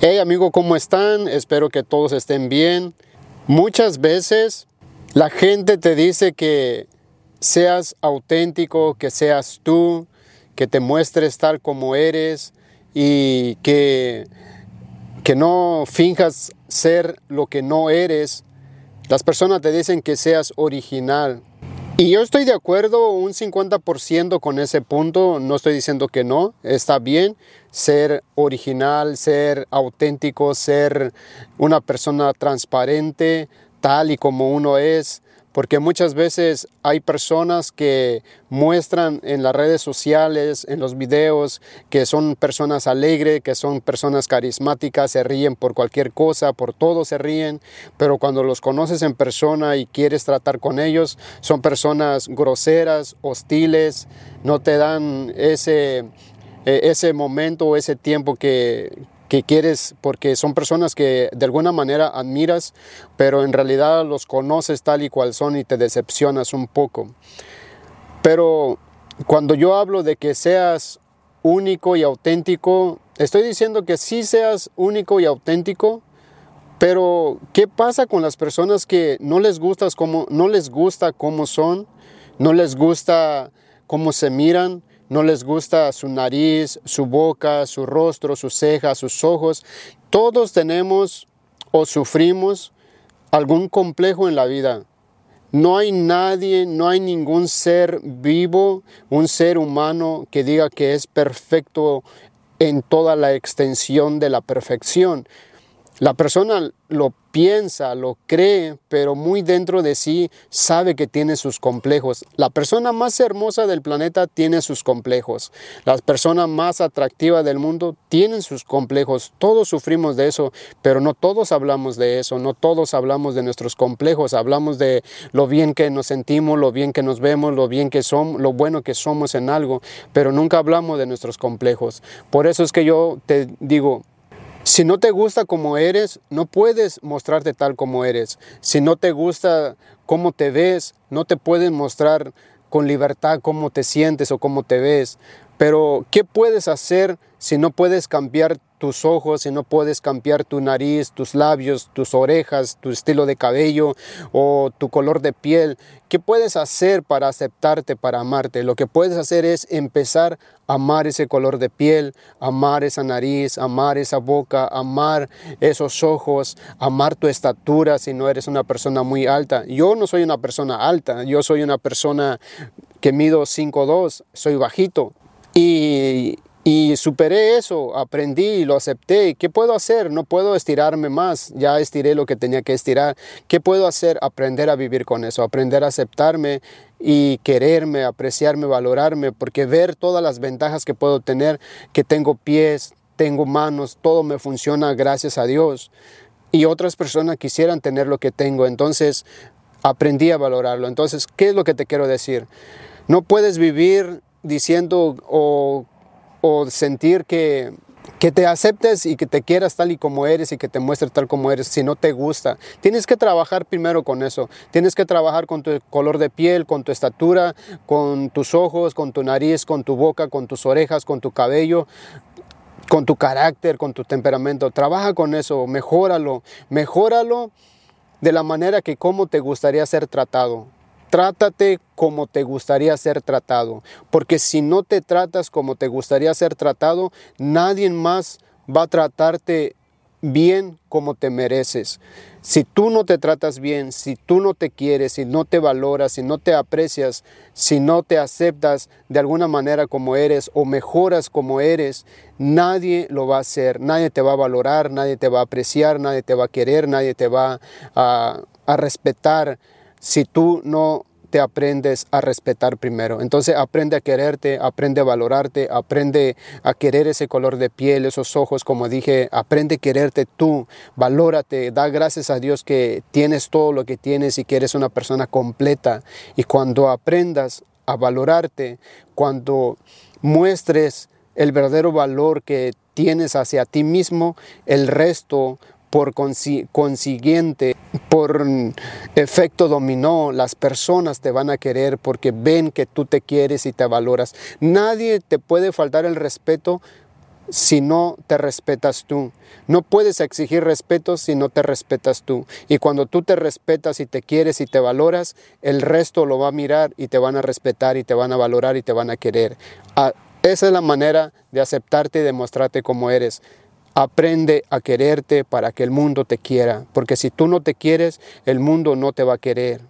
Hey amigo, ¿cómo están? Espero que todos estén bien. Muchas veces la gente te dice que seas auténtico, que seas tú, que te muestres tal como eres y que, que no finjas ser lo que no eres. Las personas te dicen que seas original, y yo estoy de acuerdo un 50% con ese punto, no estoy diciendo que no, está bien ser original, ser auténtico, ser una persona transparente, tal y como uno es, porque muchas veces hay personas que muestran en las redes sociales, en los videos, que son personas alegres, que son personas carismáticas, se ríen por cualquier cosa, por todo se ríen, pero cuando los conoces en persona y quieres tratar con ellos, son personas groseras, hostiles, no te dan ese, e, ese momento o ese tiempo que, que quieres, porque son personas que de alguna manera admiras, pero en realidad los conoces tal y cual son y te decepcionas un poco. Pero cuando yo hablo de que seas único y auténtico, estoy diciendo que sí seas único y auténtico, pero ¿qué pasa con las personas que no les gustas como no les gusta cómo son, no les gusta cómo se miran, no les gusta su nariz, su boca, su rostro, sus cejas, sus ojos. Todos tenemos o sufrimos algún complejo en la vida. No hay nadie, no hay ningún ser vivo, un ser humano que diga que es perfecto en toda la extensión de la perfección. La persona lo piensa, lo cree, pero muy dentro de sí sabe que tiene sus complejos. La persona más hermosa del planeta tiene sus complejos. La persona más atractiva del mundo tiene sus complejos. Todos sufrimos de eso, pero no todos hablamos de eso, no todos hablamos de nuestros complejos. Hablamos de lo bien que nos sentimos, lo bien que nos vemos, lo bien que somos, lo bueno que somos en algo, pero nunca hablamos de nuestros complejos. Por eso es que yo te digo, si no te gusta como eres, no puedes mostrarte tal como eres. Si no te gusta cómo te ves, no te puedes mostrar con libertad cómo te sientes o cómo te ves. Pero, ¿qué puedes hacer si no puedes cambiar tus ojos, si no puedes cambiar tu nariz, tus labios, tus orejas, tu estilo de cabello o tu color de piel, ¿qué puedes hacer para aceptarte, para amarte? Lo que puedes hacer es empezar a amar ese color de piel, amar esa nariz, amar esa boca, amar esos ojos, amar tu estatura si no eres una persona muy alta. Yo no soy una persona alta, yo soy una persona que mido 5'2, soy bajito. Y, superé eso, aprendí lo acepté. ¿Qué puedo hacer? No puedo estirarme más. Ya estiré lo que tenía que estirar. ¿Qué puedo hacer? Aprender a vivir con eso, aprender a aceptarme y quererme, apreciarme, valorarme, porque ver todas las ventajas que puedo tener, que tengo pies, tengo manos, todo me funciona gracias a Dios. Y otras personas quisieran tener lo que tengo. Entonces aprendí a valorarlo. Entonces, ¿qué es lo que te quiero decir? No puedes vivir diciendo o o sentir que, que te aceptes y que te quieras tal y como eres y que te muestres tal como eres si no te gusta. Tienes que trabajar primero con eso. Tienes que trabajar con tu color de piel, con tu estatura, con tus ojos, con tu nariz, con tu boca, con tus orejas, con tu cabello con tu carácter, con tu temperamento. Trabaja con eso, mejóralo, mejóralo de la manera que como te gustaría ser tratado. Trátate como te gustaría ser tratado, porque si no te tratas como te gustaría ser tratado, nadie más va a tratarte bien como te mereces. Si tú no te tratas bien, si tú no te quieres, si no te valoras, si no te aprecias, si no te aceptas de alguna manera como eres o mejoras como eres, nadie lo va a hacer, nadie te va a valorar, nadie te va a apreciar, nadie te va a querer, nadie te va a, a respetar si tú no te aprendes a respetar primero. Entonces aprende a quererte, aprende a valorarte, aprende a querer ese color de piel, esos ojos, como dije, aprende a quererte tú, valórate, da gracias a Dios que tienes todo lo que tienes y que eres una persona completa. Y cuando aprendas a valorarte, cuando muestres el verdadero valor que tienes hacia ti mismo, el resto por consiguiente, por efecto dominó, las personas te van a querer porque ven que tú te quieres y te valoras. Nadie te puede faltar el respeto si no te respetas tú. No puedes exigir respeto si no te respetas tú. Y cuando tú te respetas y te quieres y te valoras, el resto lo va a mirar y te van a respetar y te van a valorar y te van a querer. Ah, esa es la manera de aceptarte y demostrarte como eres. Aprende a quererte para que el mundo te quiera, porque si tú no te quieres, el mundo no te va a querer.